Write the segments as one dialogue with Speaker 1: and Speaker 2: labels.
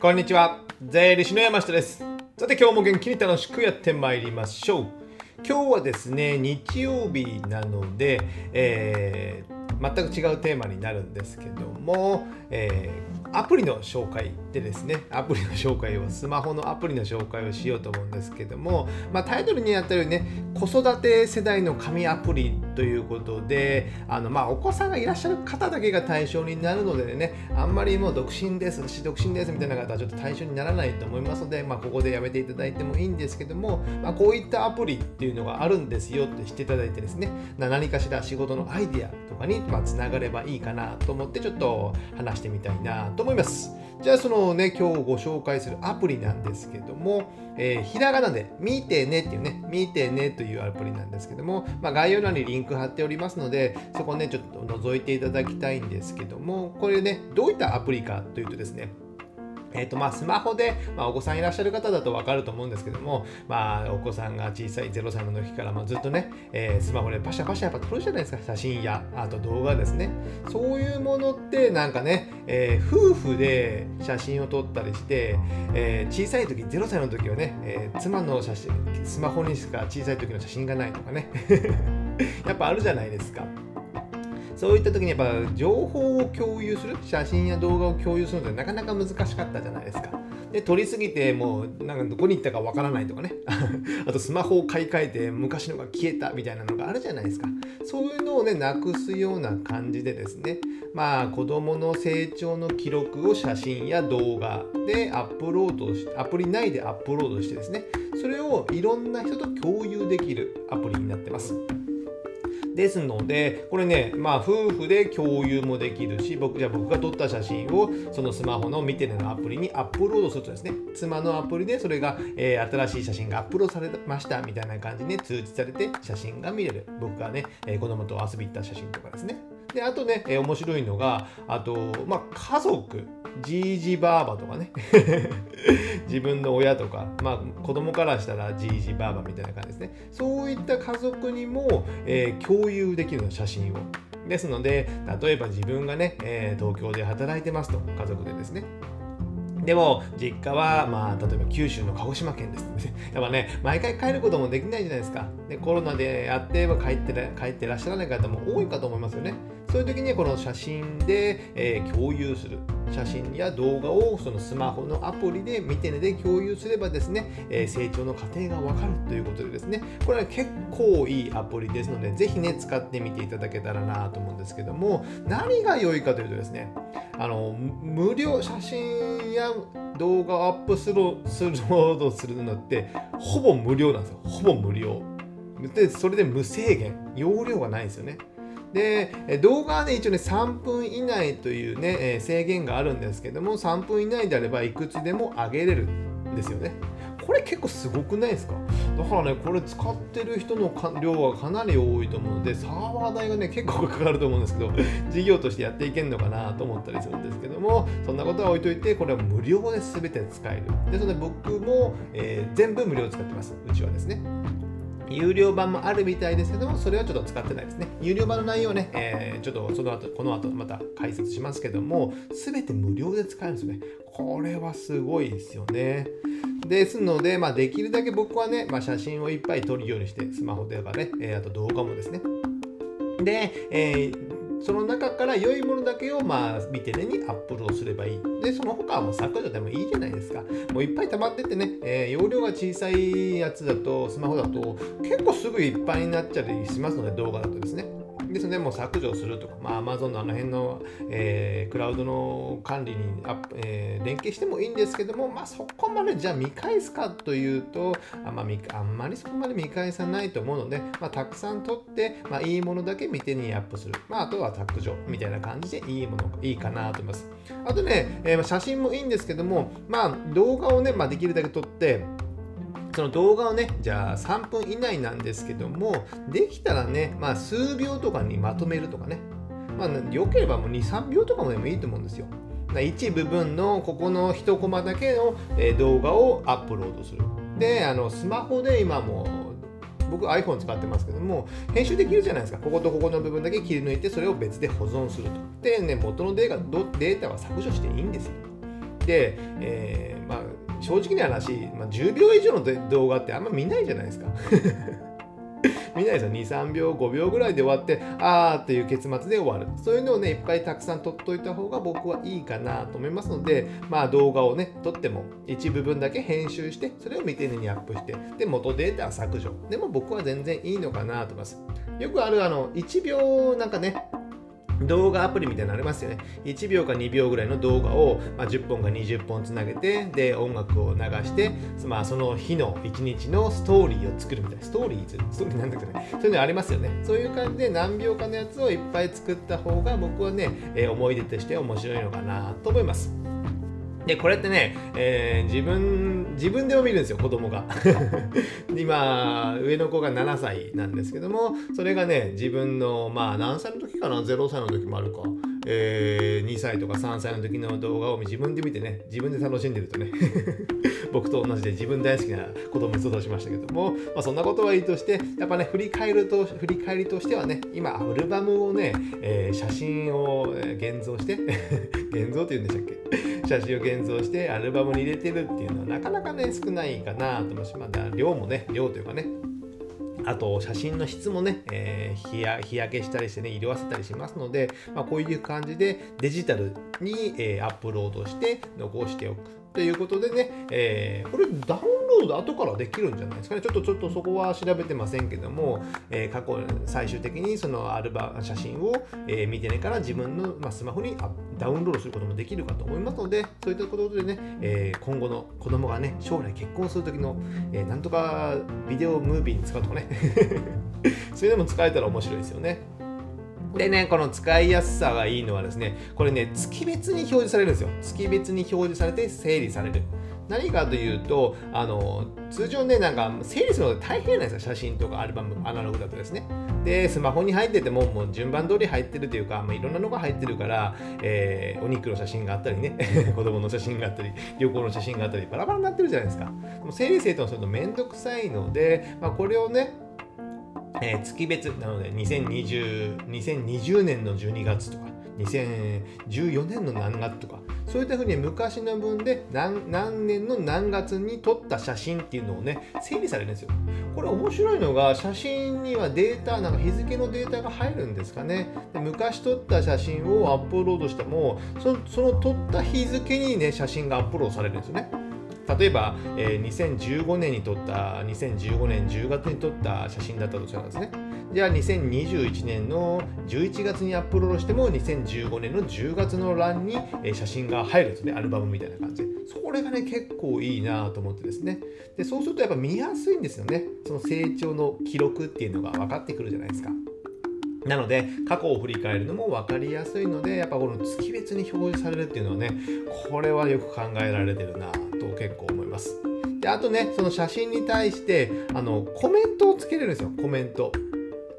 Speaker 1: こんにちは。税理士の山下です。さて今日も元気に楽しくやってまいりましょう。今日はですね日曜日なので、えー、全く違うテーマになるんですけども、えーアプリの紹介でですね、アプリの紹介を、スマホのアプリの紹介をしようと思うんですけども、まあ、タイトルにあったようにね、子育て世代の紙アプリということで、あのまあお子さんがいらっしゃる方だけが対象になるのでね、あんまりもう独身です、私独身ですみたいな方はちょっと対象にならないと思いますので、まあ、ここでやめていただいてもいいんですけども、まあ、こういったアプリっていうのがあるんですよって知っていただいてですね、何かしら仕事のアイディアとかにつながればいいかなと思ってちょっと話してみたいなと思います。じゃあそのね、今日ご紹介するアプリなんですけども、えー、ひらがなで見てねっていうね、見てねというアプリなんですけども、まあ、概要欄にリンク貼っておりますので、そこね、ちょっと覗いていただきたいんですけども、これね、どういったアプリかというとですね、えーとまあ、スマホで、まあ、お子さんいらっしゃる方だと分かると思うんですけども、まあ、お子さんが小さい0歳の時からもずっとね、えー、スマホでパシャパシャやっぱ撮るじゃないですか写真やあと動画ですねそういうものってなんかね、えー、夫婦で写真を撮ったりして、えー、小さい時0歳の時はね、え妻の写真スマホにしか小さい時の写真がないとかね やっぱあるじゃないですか。そういった時にやっぱ情報を共有する写真や動画を共有するのってなかなか難しかったじゃないですか。で撮りすぎてもうなんかどこに行ったかわからないとかね あとスマホを買い替えて昔のが消えたみたいなのがあるじゃないですかそういうのをねなくすような感じでですねまあ子どもの成長の記録を写真や動画でアップロードしてアプリ内でアップロードしてですねそれをいろんな人と共有できるアプリになってます。ですので、これね、まあ、夫婦で共有もできるし、僕じゃあ僕が撮った写真をそのスマホの見てねのアプリにアップロードするとですね、妻のアプリでそれが、えー、新しい写真がアップロードされましたみたいな感じで、ね、通知されて写真が見れる。僕がね、えー、子供と遊び行った写真とかですね。で、あとね、えー、面白いのが、あと、まあ、家族。じいじばあばとかね 自分の親とか、まあ、子供からしたらじいじばあばみたいな感じですねそういった家族にも、えー、共有できるの写真をですので例えば自分がね、えー、東京で働いてますと家族でですねでも、実家は、まあ、例えば九州の鹿児島県です。やっぱね、毎回帰ることもできないじゃないですか。でコロナでやって帰って帰ってらっしゃらない方も多いかと思いますよね。そういう時にこの写真で、えー、共有する。写真や動画をそのスマホのアプリで見てねで共有すればですね、えー、成長の過程がわかるということでですね、これは結構いいアプリですので、ぜひね、使ってみていただけたらなと思うんですけども、何が良いかというとですね、あの無料写真や動画をアップするするロードするのってほぼ無料なんですよ。ほぼ無料。でそれで無制限。容量がないんですよね。で動画はね一応ね3分以内というね制限があるんですけども3分以内であればいくつでも上げれるんですよね。これ結構すごくないですか？だからねこれ使ってる人の量はかなり多いと思うのでサーバー代がね結構かかると思うんですけど事業としてやっていけるのかなと思ったりするんですけどもそんなことは置いといてこれは無料で全て使える。ですので僕も、えー、全部無料使ってます。うちはですね。有料版もあるみたいですけども、それはちょっと使ってないですね。有料版の内容ね、えー、ちょっとその後、この後また解説しますけども、すべて無料で使えるんですよね。これはすごいですよね。ですので、まあ、できるだけ僕はね、まあ、写真をいっぱい撮るようにして、スマホとかね、えー、あと動画もですね。で、えーその中から良いものだけをまあ見てねにアップロードすればいい。で、その他はもう削除でもいいじゃないですか。もういっぱい溜まっててね、えー、容量が小さいやつだと、スマホだと結構すぐいっぱいになっちゃったりしますので、動画だとですね。ですね、もう削除するとか、まあ、Amazon のあの辺の、えー、クラウドの管理にアップ、えー、連携してもいいんですけども、まあ、そこまでじゃあ見返すかというと、あ,、まあ、あんまりそこまで見返さないと思うので、まあ、たくさん撮って、まあ、いいものだけ見てにアップする。まあ、あとは削除みたいな感じでいいものいいかなと思います。あとね、えー、写真もいいんですけども、まあ、動画をね、まあ、できるだけ撮って、その動画をね、じゃあ3分以内なんですけども、できたらね、まあ数秒とかにまとめるとかね、まあ良ければもう2、3秒とかでもいいと思うんですよ。一部分のここの1コマだけの動画をアップロードする。で、あのスマホで今も僕 iPhone 使ってますけども編集できるじゃないですかこことここの部分だけ切り抜いてそれを別で保存するとでね元のデータデータは削除していいんですよで、えー、まあ正直な話、まあ、10秒以上の動画ってあんま見ないじゃないですか。見ないですよ。2、3秒、5秒ぐらいで終わって、あーっていう結末で終わる。そういうのをね、いっぱいたくさん撮っといた方が僕はいいかなと思いますので、まあ動画をね、撮っても一部分だけ編集して、それを見てねにアップして、で、元データ削除。でも僕は全然いいのかなと思います。よくあるあの、1秒なんかね、動画アプリみたいなのありますよね。1秒か2秒ぐらいの動画を、まあ、10本か20本つなげて、で、音楽を流して、まあ、その日の1日のストーリーを作るみたいな。ストーリーズ？ストーリーなんだけどね。そういうのありますよね。そういう感じで何秒かのやつをいっぱい作った方が僕はね、えー、思い出として面白いのかなと思います。でこれってね、えー、自分自分でも見るんですよ子供が。今上の子が7歳なんですけどもそれがね自分のまあ何歳の時かな？0歳の時もあるか、えー、2歳とか3歳の時の動画を自分で見てね自分で楽しんでるとね 僕と同じで自分大好きな子供に育ちましたけども、まあ、そんなことはいいとしてやっぱね振り返ると振り返りとしてはね今アルバムをね、えー、写真を現像して 現像って言うんでしたっけ？写真を現像してアルバムに入れてるっていうのはなかなかね少ないかなと思いますまだ量もね量というかねあと写真の質もね、えー、日焼けしたりしてね色あせたりしますので、まあ、こういう感じでデジタルに、えー、アップロードして残しておく。ということでね、えー、これダウンロード後からできるんじゃないですかね。ちょっとちょっとそこは調べてませんけども、えー、過去、最終的にそのアルバ写真を、えー、見てねから自分の、まあ、スマホにダウンロードすることもできるかと思いますので、そういったことでね、えー、今後の子供がね、将来結婚する時の、えー、なんとかビデオムービーに使うとかね、そういうのも使えたら面白いですよね。でね、この使いやすさがいいのはですね、これね、月別に表示されるんですよ。月別に表示されて整理される。何かというと、あの、通常ね、なんか整理するのって大変なんですよ。写真とかアルバム、アナログだとですね。で、スマホに入ってても、もう順番通り入ってるというか、まあ、いろんなのが入ってるから、えー、お肉の写真があったりね、子供の写真があったり、旅行の写真があったり、バラバラになってるじゃないですか。でも整理整頓するとめんどくさいので、まあ、これをね、えー、月別なので2020 2020年の12月とか2014年の何月とかそういったふうに昔の分で何何年の何月に撮った写真っていうのをね整理されるんですよ。これ面白いのが写真にはデータなんか日付のデータが入るんですかね。で昔撮った写真をアップロードしてもそその撮った日付にね写真がアップロードされるんですよね。例えば、えー、2015年に撮った2015年10月に撮った写真だったとしたらですね。じゃあ2021年の11月にアップロードしても2015年の10月の欄に写真が入るんですね。アルバムみたいな感じで。それがね結構いいなと思ってですね。でそうするとやっぱ見やすいんですよね。その成長の記録っていうのが分かってくるじゃないですか。なので過去を振り返るのも分かりやすいのでやっぱこの月別に表示されるっていうのはねこれはよく考えられてるなと結構思います。であとねその写真に対してあのコメントをつけれるんですよコメント。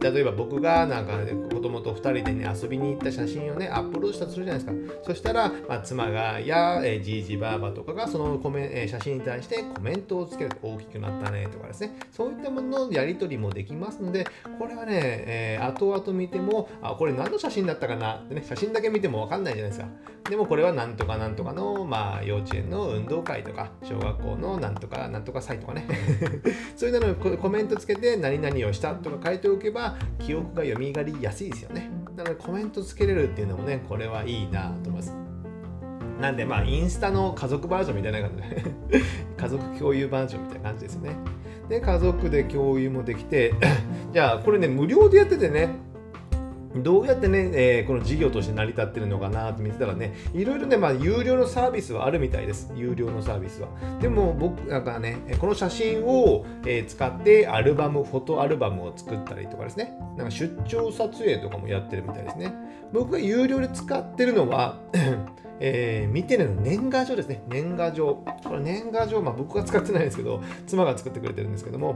Speaker 1: 例えば僕がなんか、ね、供と2人でね遊びに行った写真をねアップロードしたとするじゃないですか。そしたら、まあ、妻がや、え、じいじばあばとかがそのコメ、えー、写真に対してコメントをつける大きくなったねとかですね。そういったもののやり取りもできますのでこれはね、えー、後々見てもあこれ何の写真だったかなってね写真だけ見ても分かんないじゃないですか。でもこれはなんとかなんとかの、まあ、幼稚園の運動会とか小学校のなんとかなんとか祭とかね。そういうのにコメントつけて何々をしたとか書いておけば記憶が蘇りやすいですよね。なのでコメントつけれるっていうのもね、これはいいなと思います。なんでまあインスタの家族バージョンみたいな感じで 家族共有バージョンみたいな感じですよね。で、家族で共有もできて じゃあこれね、無料でやっててね、どうやってね、えー、この事業として成り立ってるのかなって見てたらね、いろいろね、まあ、有料のサービスはあるみたいです。有料のサービスは。でも、僕、なんかね、この写真を、え、使ってアルバム、フォトアルバムを作ったりとかですね、なんか出張撮影とかもやってるみたいですね。僕が有料で使ってるのはえー、見てるの年賀状ですね。年賀状。これ年賀状、まあ僕が使ってないんですけど、妻が作ってくれてるんですけども、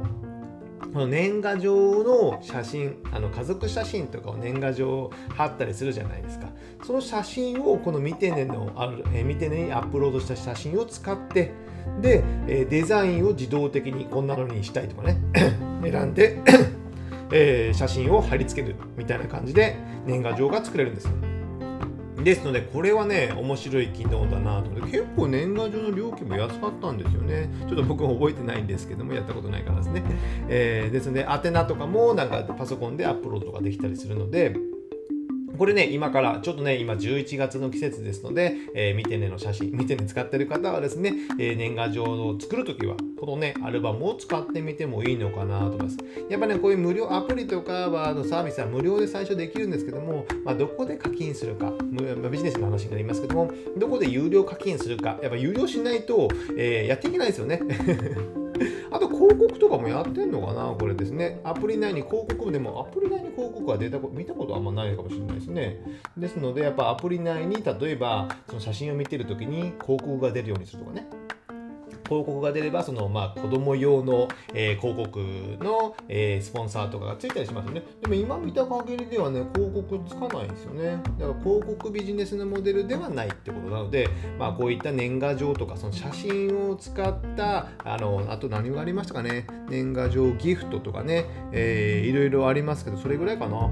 Speaker 1: この年賀状の写真あの家族写真とかを年賀状貼ったりするじゃないですか。その写真をこの見てねのある、え見てねにアップロードした写真を使ってで、えデザインを自動的にこんなのにしたいとかね 選んで えー、写真を貼り付けるみたいな感じで年賀状が作れるんですよ。ですのでこれはね面白い機能だなと思って結構年賀状の料金も安かったんですよね。ちょっと僕も覚えてないんですけどもやったことないからですね、えー、ですので宛名とかもなんかパソコンでアップロードとかできたりするのでこれね、今から、ちょっとね、今11月の季節ですので、えー、見てねの写真、見てね使ってる方はですね、えー、年賀状を作るときは、このね、アルバムを使ってみてもいいのかなと思います。やっぱね、こういう無料、アプリとかは、のサービスは無料で最初できるんですけども、まあ、どこで課金するか、ビジネスの話になりますけども、どこで有料課金するか、やっぱ有料しないと、えー、やっていけないですよね。あと広告とかもやってんのかな？これですね。アプリ内に広告でも、アプリ内に広告は出た見たことあんまないかもしれないですね。ですので、やっぱアプリ内に例えばその写真を見てるときに広告が出るようにするとかね。広告が出れば、その、まあ、子供用の、えー、広告の、えー、スポンサーとかがついたりしますよね。でも今見た限りではね、広告つかないんですよね。だから広告ビジネスのモデルではないってことなので、まあ、こういった年賀状とか、その写真を使った、あの、あと何がありましたかね、年賀状ギフトとかね、えー、いろいろありますけど、それぐらいかな。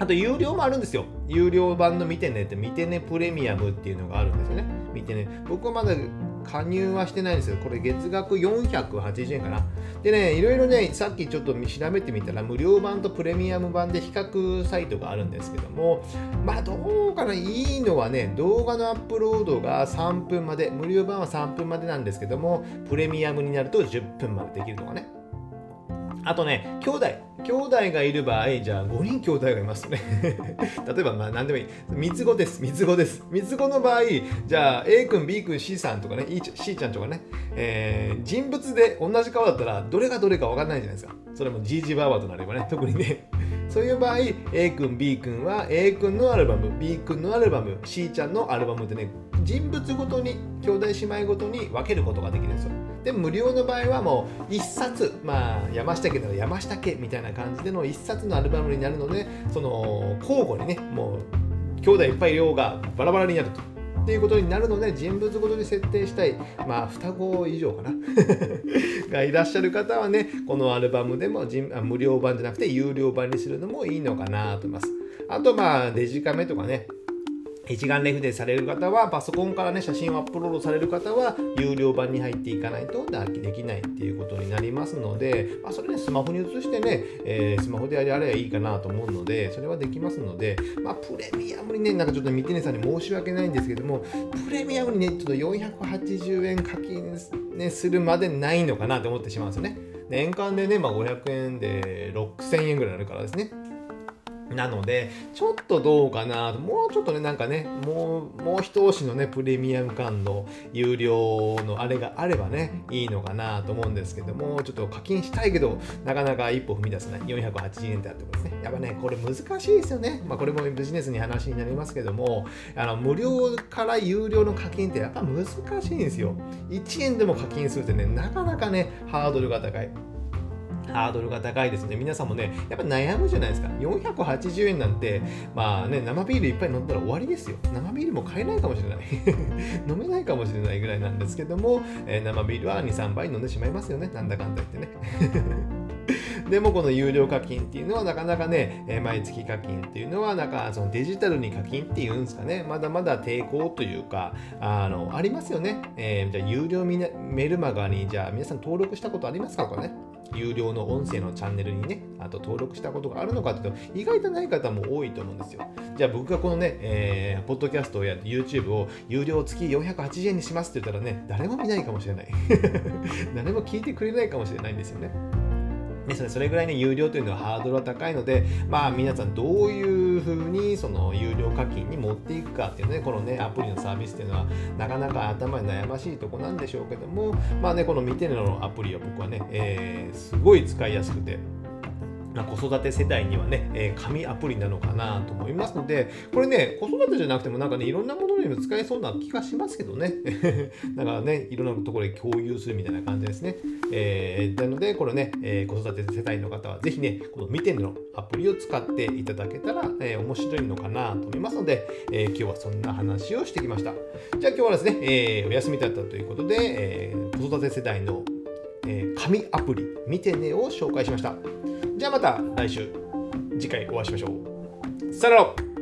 Speaker 1: あと有料もあるんですよ。有料版の見てねって、見てねプレミアムっていうのがあるんですよね。見てね。僕はまだ加入はしてないんですよ、これ月額480円かな。でね、いろいろね、さっきちょっと調べてみたら、無料版とプレミアム版で比較サイトがあるんですけども、まあどうかな、いいのはね、動画のアップロードが3分まで、無料版は3分までなんですけども、プレミアムになると10分までできるとかね。あとね、兄弟。兄弟がいる場合、じゃあ5人兄弟がいますね。例えば、まあ何でもいい。三つ子です。三つ子です。三つ子の場合、じゃあ A 君、B 君、C さんとかね、C ちゃんとかね、えー、人物で同じ顔だったら、どれがどれか分かんないじゃないですか。それも GG バーバーとなればね、特にね。そういう場合、A 君、B 君は A 君のアルバム、B 君のアルバム、C ちゃんのアルバムでね、人物ごとに、兄弟姉妹ごとに分けることができるんですよ。で無料の場合はもう1冊まあ山下家なら山下家みたいな感じでの1冊のアルバムになるのでその交互にねもう兄弟いっぱい量がバラバラになると。っていうことになるので人物ごとに設定したいまあ双子以上かな。がいらっしゃる方はねこのアルバムでも無料版じゃなくて有料版にするのもいいのかなと思います。あとまあデジカメとかね一眼レフでされる方は、パソコンからね、写真をアップロードされる方は、有料版に入っていかないとできないっていうことになりますので、まあ、それね、スマホに移してね、えー、スマホでやればいいかなと思うので、それはできますので、まあ、プレミアムにね、なんかちょっとミテネさんに申し訳ないんですけども、プレミアムにね、ちょっと480円課金、ね、するまでないのかなと思ってしまうんですよね。年間でね、まあ、500円で6000円ぐらいになるからですね。なので、ちょっとどうかなと、もうちょっとね、なんかね、もう、もう一押しのね、プレミアム感の有料のあれがあればね、いいのかなと思うんですけども、ちょっと課金したいけど、なかなか一歩踏み出せない。480円ってあってことですね。やっぱね、これ難しいですよね。まあ、これもビジネスに話になりますけども、あの、無料から有料の課金ってやっぱ難しいんですよ。1円でも課金するってね、なかなかね、ハードルが高い。ハードルが高いですね。皆さんもね、やっぱ悩むじゃないですか。480円なんて、まあね、生ビールいっぱい飲んだら終わりですよ。生ビールも買えないかもしれない。飲めないかもしれないぐらいなんですけども、えー、生ビールは2、3杯飲んでしまいますよね。なんだかんだ言ってね。でもこの有料課金っていうのはなかなかね、え、毎月課金っていうのはなんかそのデジタルに課金っていうんですかね、まだまだ抵抗というか、あの、ありますよね。えー、じゃあ有料メルマガにじゃあ皆さん登録したことありますか？とかね。有料の音声のチャンネルにね、あと登録したことがあるのかっていうと、意外とない方も多いと思うんですよ。じゃあ僕がこのね、えー、ポッドキャストをやって YouTube を有料月480円にしますって言ったらね、誰も見ないかもしれない。誰も聞いてくれないかもしれないんですよね。ね、それぐらいね、有料というのはハードルは高いので、まあ皆さんどういうふうにその有料課金に持っていくかっていうね、このね、アプリのサービスっていうのはなかなか頭に悩ましいとこなんでしょうけども、まあね、この見てるのアプリは僕はね、えー、すごい使いやすくて、ま、子育て世代にはね、えー、紙アプリなのかなと思いますので、これね、子育てじゃなくてもなんかね、いろんなものにも使えそうな気がしますけどね。だからね、いろんなところで共有するみたいな感じですね。えー、なので、これね、えー、子育て世帯の方はぜひね、この見てのアプリを使っていただけたら、えー、面白いのかなと思いますので、えー、今日はそんな話をしてきました。じゃあ今日はですね、え、お休みだったということで、えー、子育て世代の、え、紙アプリ、見てねを紹介しました。じゃあまた来週、次回お会いしましょう。さよなら